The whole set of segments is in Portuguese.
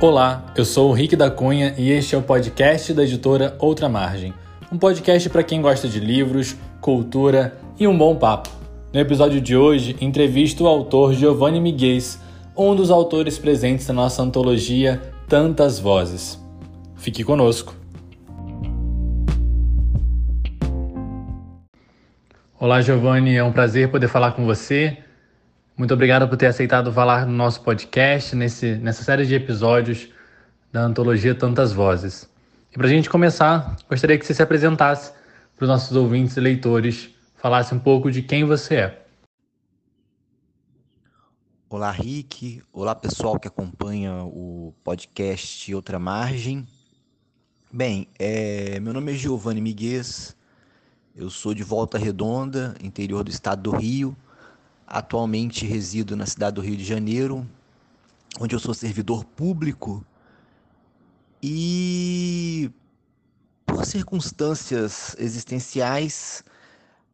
Olá, eu sou o Rick da Cunha e este é o podcast da editora Outra Margem. Um podcast para quem gosta de livros, cultura e um bom papo. No episódio de hoje, entrevisto o autor Giovanni Miguel, um dos autores presentes na nossa antologia Tantas Vozes. Fique conosco. Olá, Giovanni, é um prazer poder falar com você. Muito obrigado por ter aceitado falar no nosso podcast, nesse, nessa série de episódios da antologia Tantas Vozes. E para a gente começar, gostaria que você se apresentasse para os nossos ouvintes e leitores, falasse um pouco de quem você é. Olá, Rick. Olá, pessoal que acompanha o podcast Outra Margem. Bem, é, meu nome é Giovanni Miguel, eu sou de Volta Redonda, interior do estado do Rio. Atualmente resido na cidade do Rio de Janeiro, onde eu sou servidor público. E por circunstâncias existenciais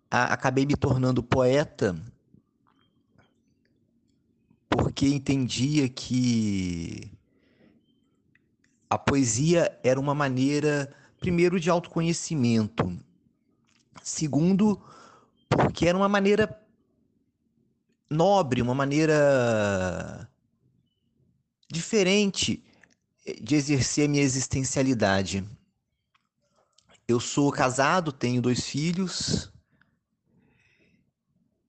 a, acabei me tornando poeta porque entendia que a poesia era uma maneira primeiro de autoconhecimento, segundo porque era uma maneira nobre, uma maneira diferente de exercer a minha existencialidade. Eu sou casado, tenho dois filhos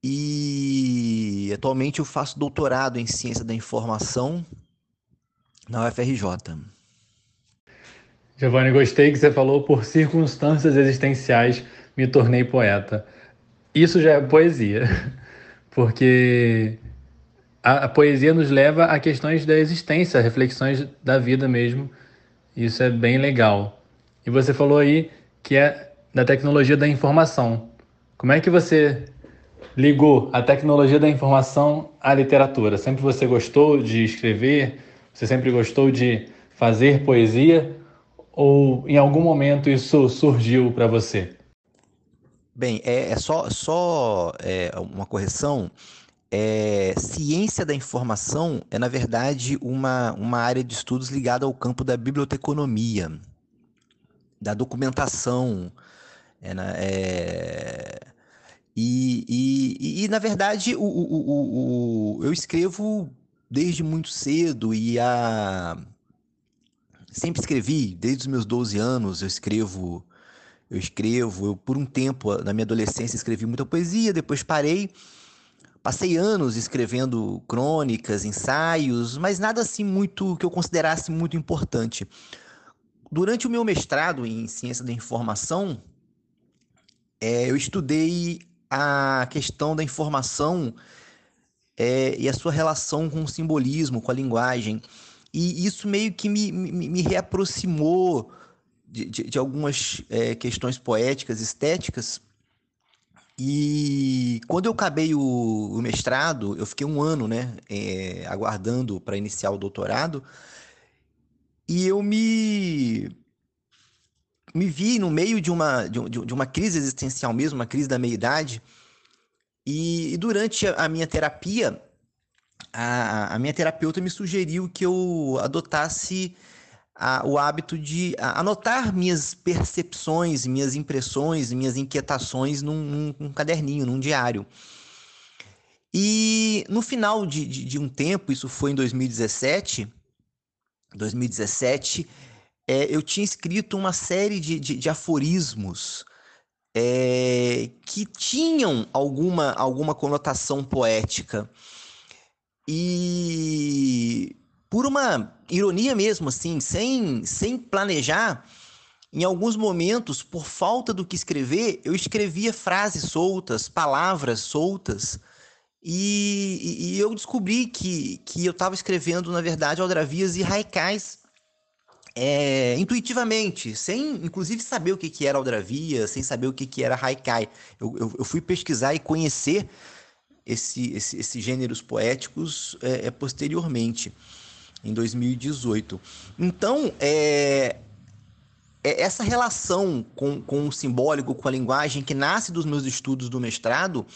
e atualmente eu faço doutorado em ciência da informação na UFRJ. Giovanni, gostei que você falou por circunstâncias existenciais me tornei poeta. Isso já é poesia porque a, a, poesia nos leva a questões da existência, reflexões da vida mesmo. Isso é bem legal. E você falou aí que é da tecnologia da informação. Como é que você ligou a tecnologia da informação à literatura? Sempre você gostou de escrever? Você sempre gostou de fazer poesia? Ou em algum momento isso surgiu para você? Bem, é, é só, só é, uma correção. É, ciência da informação é, na verdade, uma, uma área de estudos ligada ao campo da biblioteconomia, da documentação. É, é, e, e, e, na verdade, o, o, o, eu escrevo desde muito cedo e a... sempre escrevi, desde os meus 12 anos, eu escrevo eu escrevo, eu por um tempo, na minha adolescência, escrevi muita poesia, depois parei. Passei anos escrevendo crônicas, ensaios, mas nada assim muito que eu considerasse muito importante. Durante o meu mestrado em ciência da informação, é, eu estudei a questão da informação é, e a sua relação com o simbolismo, com a linguagem. E isso meio que me, me, me reaproximou de, de, de algumas é, questões poéticas, estéticas. E quando eu acabei o, o mestrado, eu fiquei um ano, né, é, aguardando para iniciar o doutorado, e eu me me vi no meio de uma, de, de uma crise existencial mesmo, uma crise da meia-idade, e, e, durante a, a minha terapia, a, a minha terapeuta me sugeriu que eu adotasse a, o hábito de anotar minhas percepções, minhas impressões, minhas inquietações num, num, num caderninho, num diário. E no final de, de, de, um tempo, isso foi em 2017, 2017, é, eu tinha escrito uma série de, de, de aforismos é, que tinham alguma, alguma conotação poética. E por uma ironia mesmo, assim, sem, sem planejar, em alguns momentos, por falta do que escrever, eu escrevia frases soltas, palavras soltas, e, e, eu descobri que, que eu estava escrevendo, na verdade, aldravias e haikais é, intuitivamente, sem inclusive saber o que, que era aldravia, sem saber o que, que era haikai. Eu, eu, eu fui pesquisar e conhecer esse, esse, esses gêneros poéticos é, é posteriormente em 2018. Então, é, é essa relação com, com o simbólico, com a linguagem, que nasce dos meus estudos do mestrado,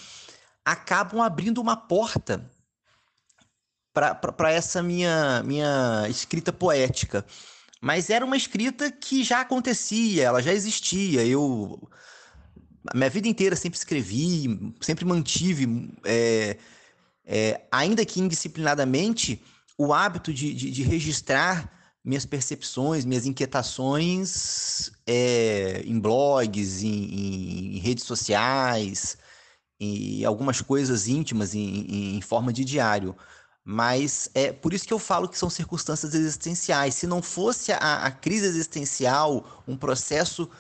acabam abrindo uma porta para essa minha, minha escrita poética. Mas era uma escrita que já acontecia, ela já existia. Eu a minha vida inteira sempre escrevi, sempre mantive, é, é, ainda que indisciplinadamente, o hábito de, de, de registrar minhas percepções, minhas inquietações é, em blogs, em, em, redes sociais, e algumas coisas íntimas em, em, forma de diário. Mas é por isso que eu falo que são circunstâncias existenciais. Se não fosse a, a crise existencial, um processo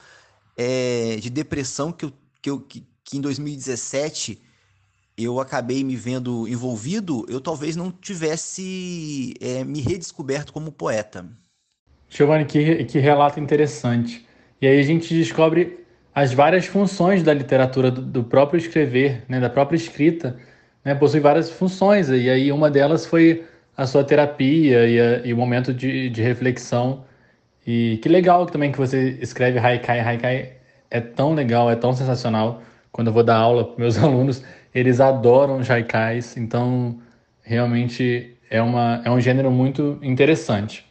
é, de depressão que, eu, que, eu, que, que em 2017 eu acabei me vendo envolvido, eu talvez não tivesse é, me redescoberto como poeta. Giovanni, que, que relato interessante. E aí a gente descobre as várias funções da literatura, do, do próprio escrever, né, da própria escrita, né, possui várias funções. E aí uma delas foi a sua terapia e, a, e o momento de, de reflexão. E que legal também que você escreve Haikai. Haikai é tão legal, é tão sensacional. Quando eu vou dar aula para meus alunos, eles adoram jaicais, então realmente é, uma, é um gênero muito interessante.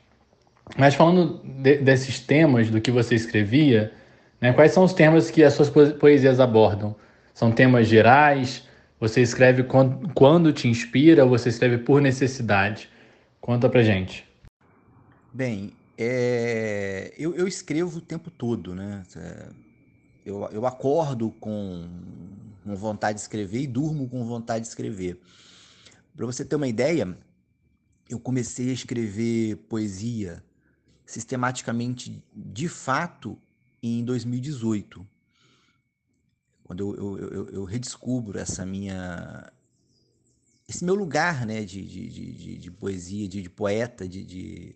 Mas falando de, desses temas, do que você escrevia, né, quais são os temas que as suas poesias abordam? São temas gerais? Você escreve quando, quando te inspira você escreve por necessidade? Conta pra gente. Bem, é... eu, eu escrevo o tempo todo, né? Eu, eu acordo com com vontade de escrever e durmo com vontade de escrever. Para você ter uma ideia, eu comecei a escrever poesia sistematicamente, de fato, em 2018. Quando eu, eu, eu, eu redescubro essa minha esse meu lugar né, de, de, de, de poesia, de, de poeta, de, de,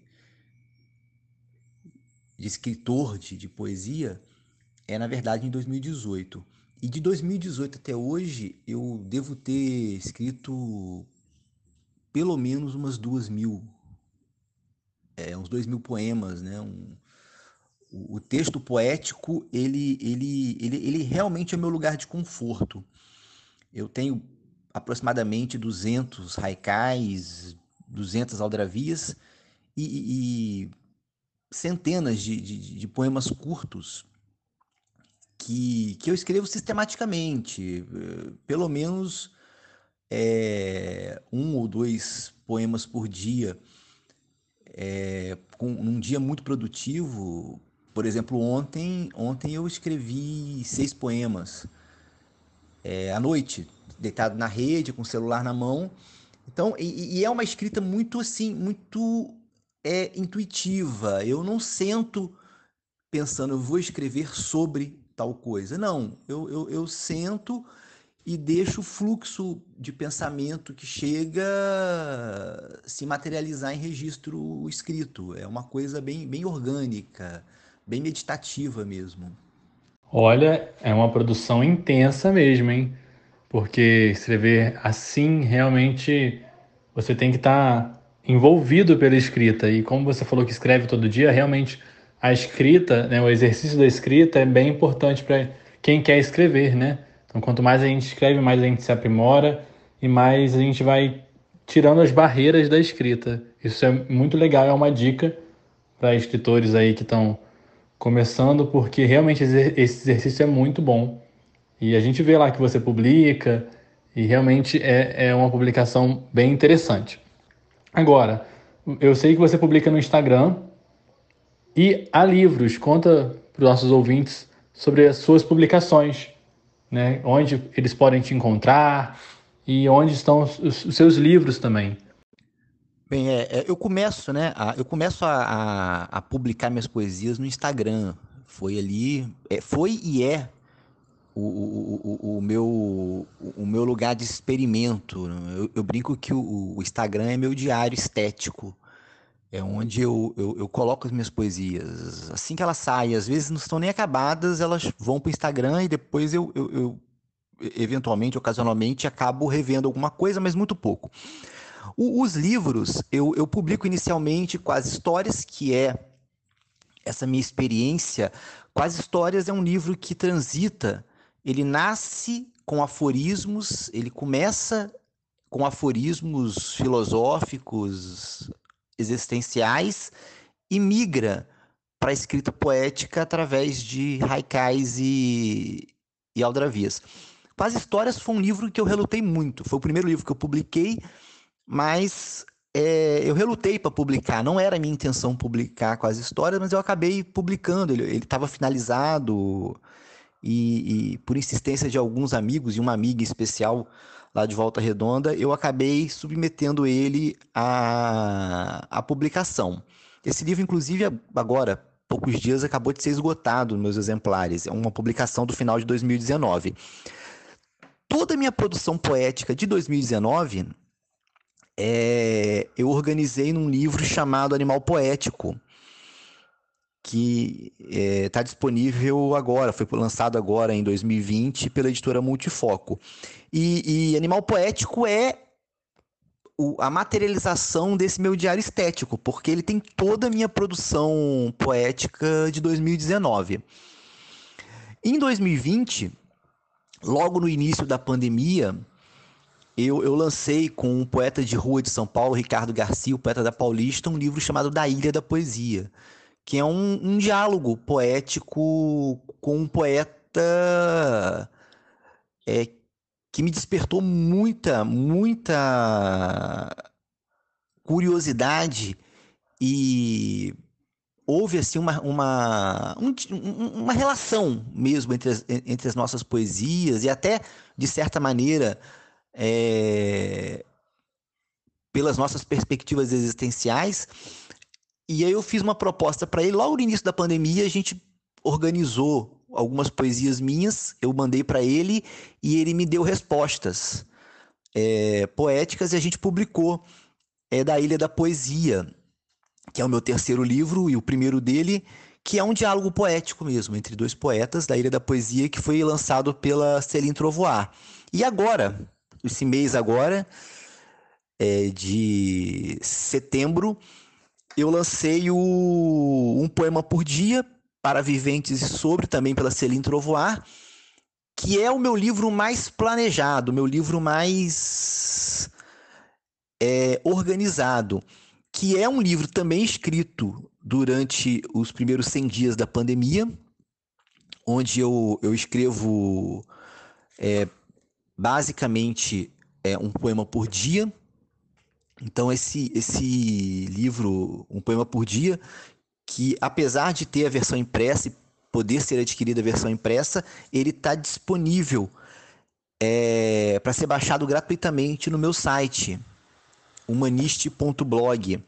de escritor de, de poesia, é na verdade em 2018. E de 2018 até hoje, eu devo ter escrito pelo menos umas duas mil, é, uns dois mil poemas, né? Um, o, texto poético, ele, ele, ele, ele realmente é meu lugar de conforto. Eu tenho aproximadamente 200 haikais, 200 aldravias e, e centenas de, de, de poemas curtos que, que eu escrevo sistematicamente, pelo menos é, um ou dois poemas por dia, é, com um dia muito produtivo. Por exemplo, ontem, ontem eu escrevi seis poemas é, à noite, deitado na rede, com o celular na mão. Então, e, e é uma escrita muito assim, muito é, intuitiva. Eu não sento pensando, eu vou escrever sobre tal coisa. Não, eu, eu, eu sento e deixo o fluxo de pensamento que chega se materializar em registro escrito. É uma coisa bem, bem orgânica, bem meditativa mesmo. Olha, é uma produção intensa mesmo, hein? Porque escrever assim realmente você tem que estar tá envolvido pela escrita. E como você falou que escreve todo dia, realmente a escrita, né, o exercício da escrita é bem importante para quem quer escrever, né? Então, quanto mais a gente escreve, mais a gente se aprimora e mais a gente vai tirando as barreiras da escrita. Isso é muito legal, é uma dica para escritores aí que estão começando, porque realmente esse exercício é muito bom. E a gente vê lá que você publica, e realmente é, é uma publicação bem interessante. Agora, eu sei que você publica no Instagram, e há livros, conta para os nossos ouvintes sobre as suas publicações, né? onde eles podem te encontrar e onde estão os, os seus livros também. Bem, é, é, eu começo, né? A, eu começo a, a, a, publicar minhas poesias no Instagram. Foi ali, é, foi e é o, o, o, o, meu, o meu lugar de experimento. Eu, eu brinco que o, o Instagram é meu diário estético é onde eu, eu, eu, coloco as minhas poesias. Assim que elas saem, às vezes não estão nem acabadas, elas vão para o Instagram e depois eu, eu, eu, eventualmente, ocasionalmente, acabo revendo alguma coisa, mas muito pouco. O, os livros, eu, eu publico inicialmente as histórias, que é essa minha experiência. Quase Histórias é um livro que transita, ele nasce com aforismos, ele começa com aforismos filosóficos, existenciais e migra para a escrita poética através de haikais e, e aldravias. Quase Histórias foi um livro que eu relutei muito. Foi o primeiro livro que eu publiquei, mas é, eu relutei para publicar. Não era minha intenção publicar Quase Histórias, mas eu acabei publicando. Ele estava finalizado e, e, por insistência de alguns amigos e uma amiga especial lá de Volta Redonda, eu acabei submetendo ele à, à publicação. Esse livro, inclusive, agora, poucos dias, acabou de ser esgotado nos meus exemplares. É uma publicação do final de 2019. Toda a minha produção poética de 2019 é, eu organizei num livro chamado Animal Poético, que está é, disponível agora, foi lançado agora em 2020 pela editora Multifoco. E, e Animal Poético é o, a materialização desse meu diário estético, porque ele tem toda a minha produção poética de 2019. Em 2020, logo no início da pandemia, eu, eu, lancei com um poeta de rua de São Paulo, Ricardo Garcia, o poeta da Paulista, um livro chamado Da Ilha da Poesia, que é um, um diálogo poético com um poeta é, que me despertou muita, muita curiosidade e houve assim uma, uma, um, uma relação mesmo entre as, entre as nossas poesias e até, de certa maneira, é, pelas nossas perspectivas existenciais. E aí eu fiz uma proposta para ele logo no início da pandemia, a gente organizou algumas poesias minhas, eu mandei para ele e ele me deu respostas é, poéticas e a gente publicou é da Ilha da Poesia, que é o meu terceiro livro e o primeiro dele, que é um diálogo poético mesmo entre dois poetas da Ilha da Poesia que foi lançado pela Céline Trovoar. E agora, esse mês agora, é, de setembro, eu lancei o Um Poema por Dia para Viventes e Sobre, também pela Celine Trovoar, que é o meu livro mais planejado, meu livro mais é, organizado, que é um livro também escrito durante os primeiros 100 dias da pandemia, onde eu, eu escrevo é, basicamente é um poema por dia. Então esse esse livro, um poema por dia, que apesar de ter a versão impressa e poder ser adquirida a versão impressa, ele está disponível é, para ser baixado gratuitamente no meu site, humaniste.blog.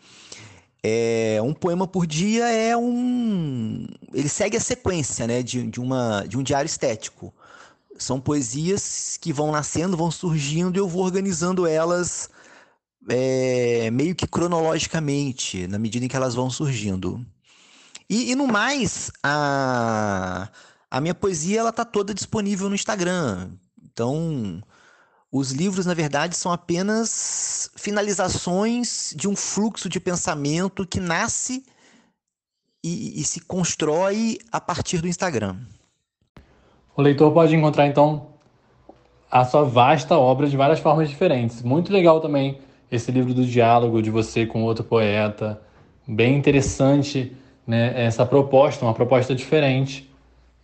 É, um poema por dia é um. Ele segue a sequência né, de, de, uma, de um diário estético. São poesias que vão nascendo, vão surgindo e eu vou organizando elas é, meio que cronologicamente, na medida em que elas vão surgindo. E, e no mais, a, a minha poesia ela tá toda disponível no Instagram. Então, os livros, na verdade, são apenas finalizações de um fluxo de pensamento que nasce e, e se constrói a partir do Instagram. O leitor pode encontrar, então, a sua vasta obra de várias formas diferentes. Muito legal também esse livro do diálogo de você com outro poeta. Bem interessante né, essa proposta, uma proposta diferente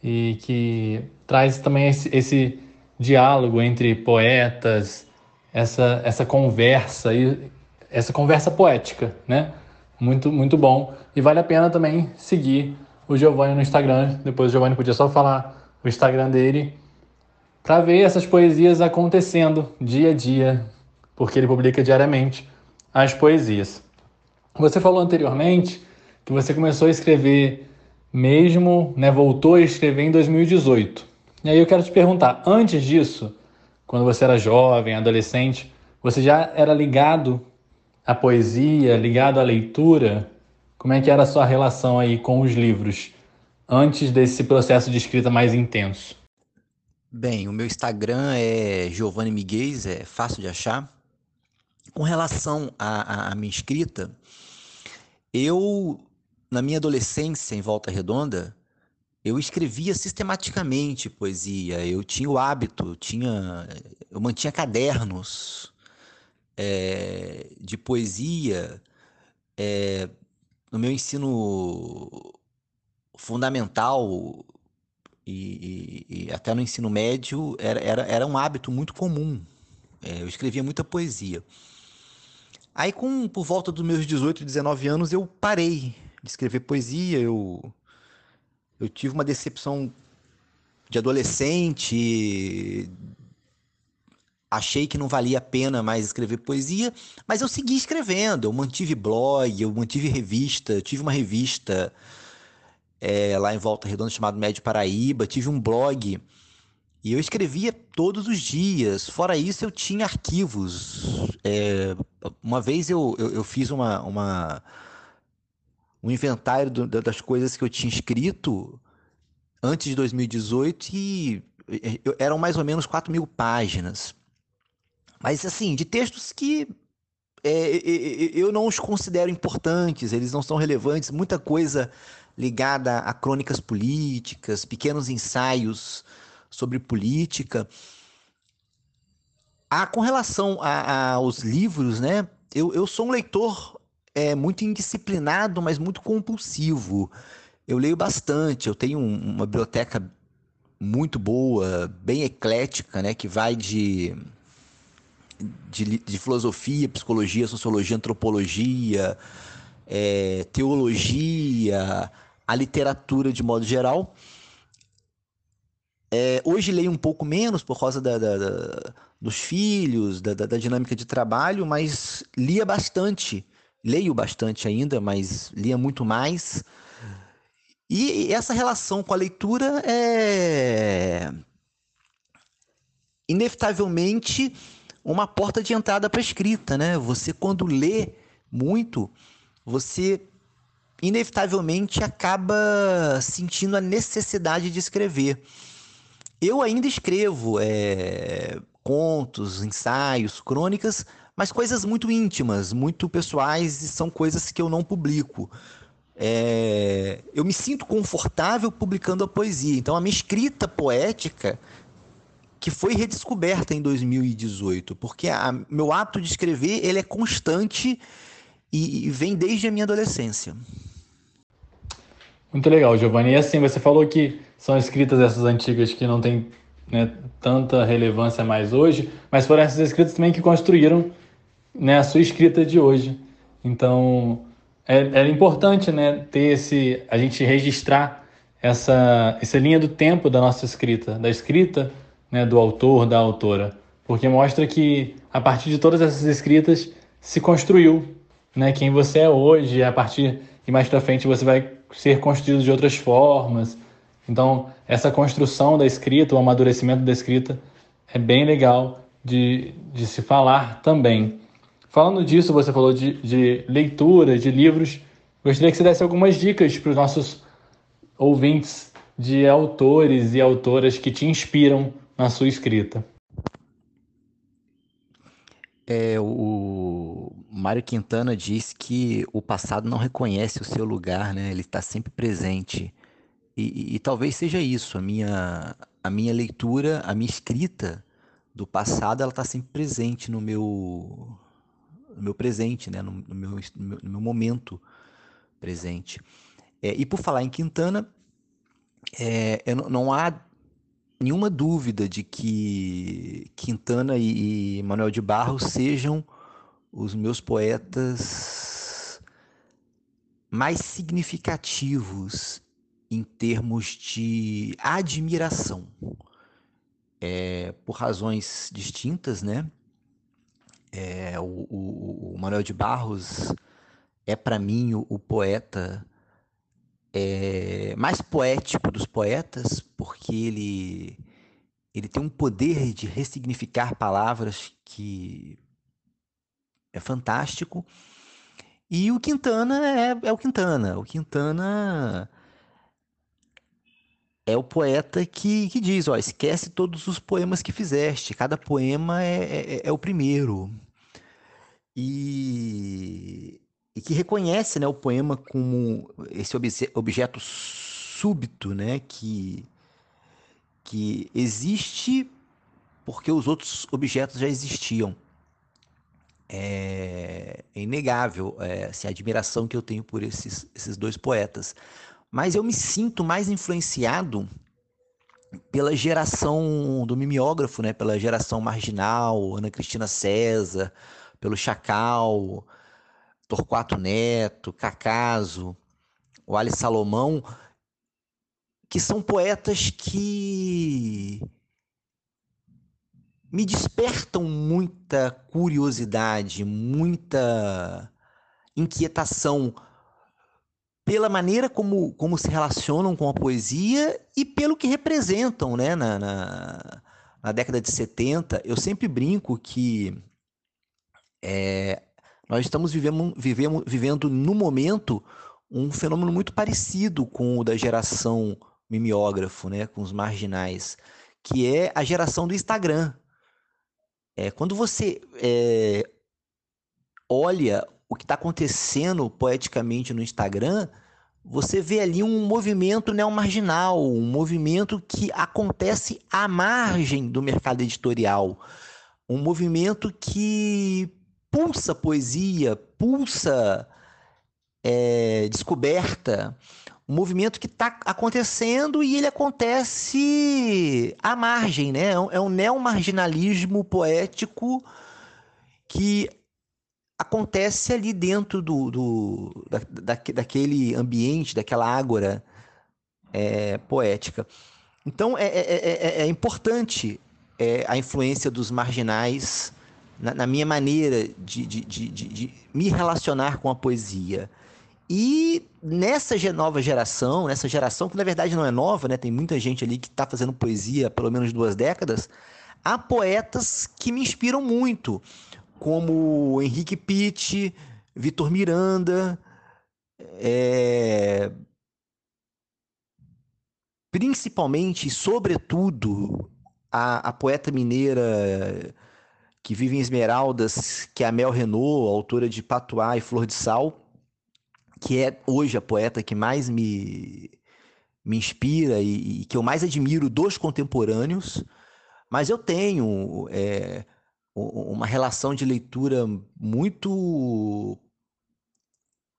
e que traz também esse, esse diálogo entre poetas, essa, essa conversa e essa conversa poética, né? Muito, muito bom. E vale a pena também seguir o Giovanni no Instagram. Depois o Giovanni podia só falar o Instagram dele para ver essas poesias acontecendo dia a dia, porque ele publica diariamente as poesias. Você falou anteriormente que você começou a escrever mesmo, né, voltou a escrever em 2018. E aí eu quero te perguntar, antes disso, quando você era jovem, adolescente, você já era ligado à poesia, ligado à leitura? Como é que era a sua relação aí com os livros? antes desse processo de escrita mais intenso? Bem, o meu Instagram é Giovanni Miguel, é fácil de achar. Com relação à, à minha escrita, eu, na minha adolescência, em Volta Redonda, eu escrevia sistematicamente poesia. Eu tinha o hábito, eu tinha, eu mantinha cadernos é, de poesia é, no meu ensino fundamental e, e, e, até no ensino médio era, era, era um hábito muito comum. É, eu escrevia muita poesia. Aí, com, por volta dos meus 18, 19 anos, eu parei de escrever poesia. Eu, eu tive uma decepção de adolescente, achei que não valia a pena mais escrever poesia, mas eu segui escrevendo. Eu mantive blog, eu mantive revista, eu tive uma revista é, lá em Volta Redonda chamada Médio Paraíba, tive um blog e eu escrevia todos os dias. Fora isso, eu tinha arquivos. É, uma vez eu, eu, eu fiz uma, uma, um inventário do, das coisas que eu tinha escrito antes de 2018 e eram mais ou menos 4 mil páginas. Mas, assim, de textos que é, eu não os considero importantes, eles não são relevantes, muita coisa ligada a crônicas políticas, pequenos ensaios sobre política. Ah, com relação aos livros, né? Eu, eu sou um leitor é, muito indisciplinado, mas muito compulsivo. Eu leio bastante, eu tenho uma biblioteca muito boa, bem eclética, né? Que vai de de, de filosofia, psicologia, sociologia, antropologia, é, teologia, a literatura de modo geral. É, hoje leio um pouco menos por causa da, da, da, dos filhos, da, dinâmica de trabalho, mas lia bastante. Leio bastante ainda, mas lia muito mais. E essa relação com a leitura é inevitavelmente uma porta de entrada para a escrita, né? Você quando lê muito, você inevitavelmente acaba sentindo a necessidade de escrever. Eu ainda escrevo é, contos, ensaios, crônicas, mas coisas muito íntimas, muito pessoais e são coisas que eu não publico. É, eu me sinto confortável publicando a poesia. Então, a minha escrita poética que foi redescoberta em 2018, porque a, meu hábito de escrever ele é constante e, e vem desde a minha adolescência. Muito legal, Giovanni. E assim, você falou que são escritas essas antigas que não têm né, tanta relevância mais hoje, mas foram essas escritas também que construíram né, a sua escrita de hoje. Então, é, é importante né, ter esse, a gente registrar essa, essa linha do tempo da nossa escrita, da escrita né, do autor, da autora, porque mostra que a partir de todas essas escritas se construiu né, quem você é hoje, a partir e mais para frente você vai ser construído de outras formas. Então, essa construção da escrita, o amadurecimento da escrita é bem legal de, de se falar também. Falando disso, você falou de, de leitura, de livros. Gostaria que você desse algumas dicas para os nossos ouvintes de autores e autoras que te inspiram na sua escrita? É, o Mário Quintana diz que o passado não reconhece o seu lugar, né? Ele está sempre presente. E, e, e, talvez seja isso. A minha, a minha leitura, a minha escrita do passado, ela está sempre presente no meu, no meu presente, né? No, no, meu, no, meu, no meu momento presente. É, e por falar em Quintana, é, não, não há nenhuma dúvida de que Quintana e Manuel de Barros sejam os meus poetas mais significativos em termos de admiração. É, por razões distintas, né? É, o, o, o, Manuel de Barros é para mim o, o poeta é, mais poético dos poetas, porque ele, ele tem um poder de ressignificar palavras que é fantástico. E o Quintana é, é o Quintana. O Quintana é o poeta que, que diz: ó, esquece todos os poemas que fizeste, cada poema é, é, é o primeiro. E e que reconhece né, o poema como esse objeto súbito, né, que, que existe porque os outros objetos já existiam. É, é inegável é, assim, a admiração que eu tenho por esses, esses dois poetas. Mas eu me sinto mais influenciado pela geração do mimeógrafo, né? pela geração marginal, Ana Cristina César, pelo Chacal, Torquato Neto, Cacaso, o Ali Salomão, que são poetas que me despertam muita curiosidade, muita inquietação pela maneira como, como se relacionam com a poesia e pelo que representam né? na, na, na década de 70. Eu sempre brinco que é, nós estamos vivendo, vivendo, vivendo no momento um fenômeno muito parecido com o da geração mimeógrafo, né, com os marginais, que é a geração do Instagram. É, quando você é, olha o que está acontecendo poeticamente no Instagram, você vê ali um movimento neomarginal, um movimento que acontece à margem do mercado editorial, um movimento que pulsa poesia, pulsa é, descoberta, um movimento que está acontecendo e ele acontece à margem, né? É um é neomarginalismo poético que acontece ali dentro do, do da, da, daquele ambiente, daquela ágora é, poética. Então é, é, é, é importante a influência dos marginais na, na minha maneira de, de, de, de, me relacionar com a poesia. E nessa nova geração, nessa geração que na verdade não é nova, né? tem muita gente ali que está fazendo poesia há pelo menos duas décadas, há poetas que me inspiram muito, como Henrique Pitt, Vitor Miranda, é... principalmente, sobretudo, a, a poeta mineira que vive em Esmeraldas, que é a Mel Renault, autora de Patuá e Flor de Sal, que é hoje a poeta que mais me, me inspira e, e que eu mais admiro dos contemporâneos. Mas eu tenho é, uma relação de leitura muito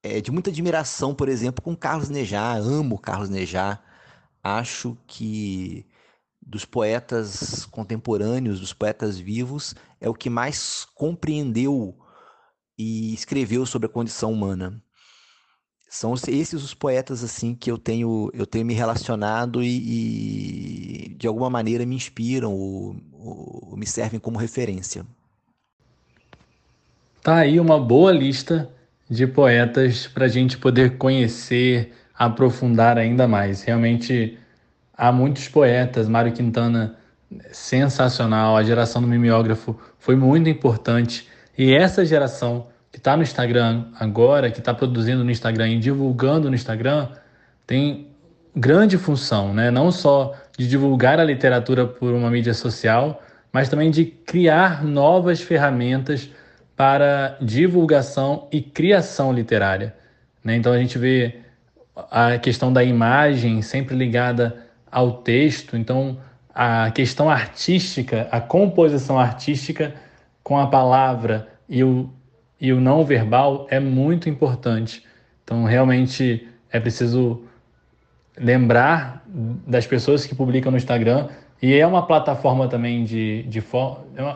é, de muita admiração, por exemplo, com Carlos Nejar. Amo Carlos Nejar. Acho que dos poetas contemporâneos, dos poetas vivos, é o que mais compreendeu e escreveu sobre a condição humana. São esses os poetas assim que eu tenho eu tenho me relacionado e, e de alguma maneira me inspiram ou, ou me servem como referência. Tá aí uma boa lista de poetas para a gente poder conhecer, aprofundar ainda mais. Realmente há muitos poetas, Mário Quintana, sensacional, a geração do mimeógrafo foi muito importante. E essa geração que está no Instagram agora, que está produzindo no Instagram e divulgando no Instagram, tem grande função, né? não só de divulgar a literatura por uma mídia social, mas também de criar novas ferramentas para divulgação e criação literária. Né? Então a gente vê a questão da imagem sempre ligada ao texto. Então, a questão artística, a composição artística com a palavra e o, e o não verbal é muito importante. Então, realmente é preciso lembrar das pessoas que publicam no Instagram e é uma plataforma também de, de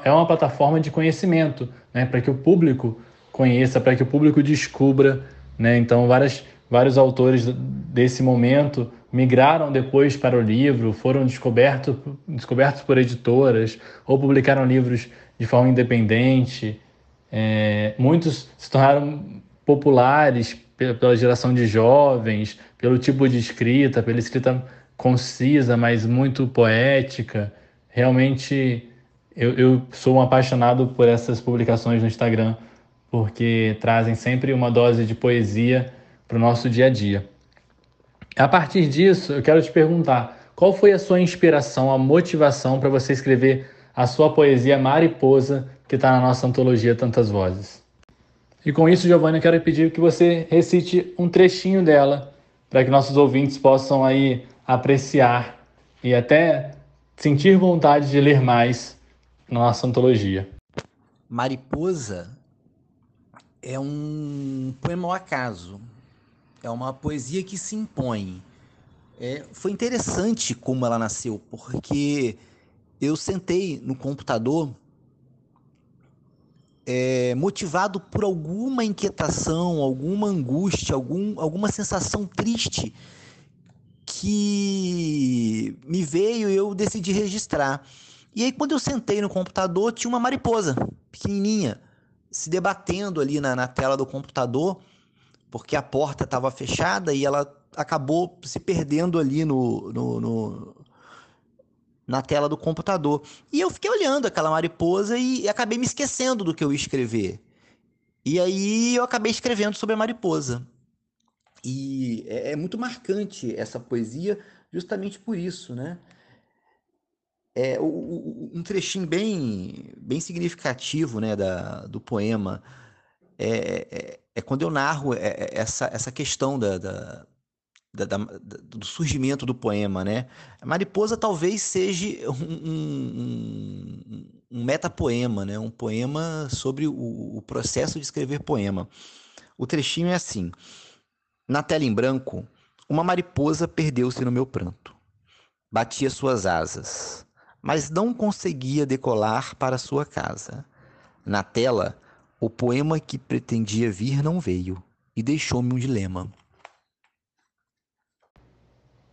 é uma plataforma de conhecimento, né, para que o público conheça, para que o público descubra, né? Então, várias, vários autores desse momento migraram depois para o livro, foram descoberto, descobertos por editoras ou publicaram livros de forma independente. É, muitos se tornaram populares pela geração de jovens, pelo tipo de escrita, pela escrita concisa, mas muito poética. Realmente, eu, eu sou um apaixonado por essas publicações no Instagram, porque trazem sempre uma dose de poesia para o nosso dia a dia. A partir disso, eu quero te perguntar: qual foi a sua inspiração, a motivação para você escrever a sua poesia Mariposa, que está na nossa antologia Tantas Vozes? E com isso, Giovanni, eu quero pedir que você recite um trechinho dela, para que nossos ouvintes possam aí apreciar e até sentir vontade de ler mais na nossa antologia. Mariposa é um poema ao acaso. É uma poesia que se impõe. É, foi interessante como ela nasceu, porque eu sentei no computador é, motivado por alguma inquietação, alguma angústia, algum, alguma sensação triste que me veio e eu decidi registrar. E aí, quando eu sentei no computador, tinha uma mariposa pequenininha se debatendo ali na, na tela do computador, porque a porta estava fechada e ela acabou se perdendo ali no, no, no, na tela do computador. E eu fiquei olhando aquela mariposa e acabei me esquecendo do que eu ia escrever. E aí eu acabei escrevendo sobre a mariposa. E é, é muito marcante essa poesia justamente por isso, né? É, um trechinho bem, bem significativo né, da, do poema é, é, é quando eu narro é, é, essa, essa questão da, da, da, da, do surgimento do poema, né? A Mariposa talvez seja um, um, um metapoema, né? Um poema sobre o, o processo de escrever poema. O trechinho é assim: Na tela em branco, uma mariposa perdeu-se no meu pranto. Batia suas asas mas não conseguia decolar para sua casa. Na tela, o poema que pretendia vir não veio e deixou-me um dilema.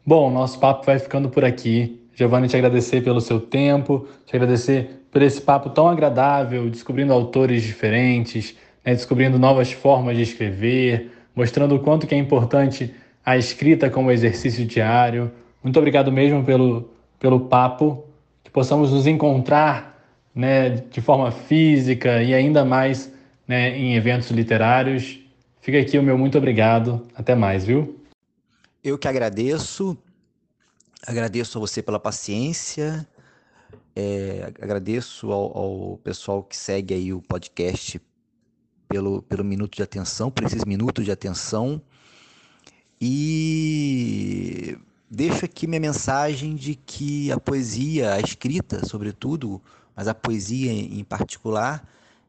Bom, nosso papo vai ficando por aqui. Giovanni, te agradecer pelo seu tempo, te agradecer por esse papo tão agradável, descobrindo autores diferentes, né, descobrindo novas formas de escrever, mostrando o quanto que é importante a escrita como exercício diário. Muito obrigado mesmo pelo, pelo papo possamos nos encontrar né, de forma física e ainda mais né, em eventos literários. Fica aqui o meu muito obrigado. Até mais, viu? Eu que agradeço. Agradeço a você pela paciência. É, agradeço ao, ao, pessoal que segue aí o podcast pelo, pelo minuto de atenção, por esses minutos de atenção. E deixo aqui minha mensagem de que a poesia, a escrita, sobretudo, mas a poesia em particular,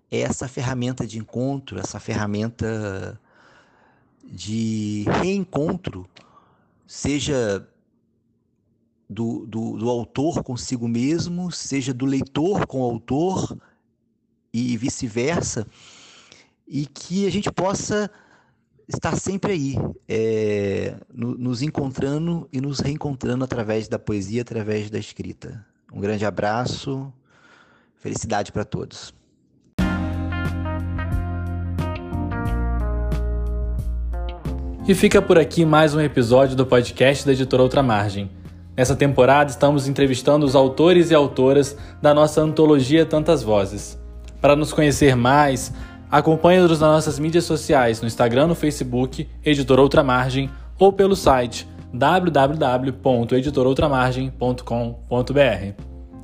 é essa ferramenta de encontro, essa ferramenta de reencontro, seja do, do, do autor consigo mesmo, seja do leitor com o autor e vice-versa, e que a gente possa estar sempre aí, é, no, nos encontrando e nos reencontrando através da poesia, através da escrita. Um grande abraço, felicidade para todos. E fica por aqui mais um episódio do podcast da editora Outra Margem. Nessa temporada estamos entrevistando os autores e autoras da nossa antologia Tantas Vozes. Para nos conhecer mais, Acompanhe-nos nas nossas mídias sociais, no Instagram, no Facebook, Editor Outra Margem, ou pelo site www.editoroutramargem.com.br.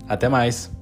Até mais!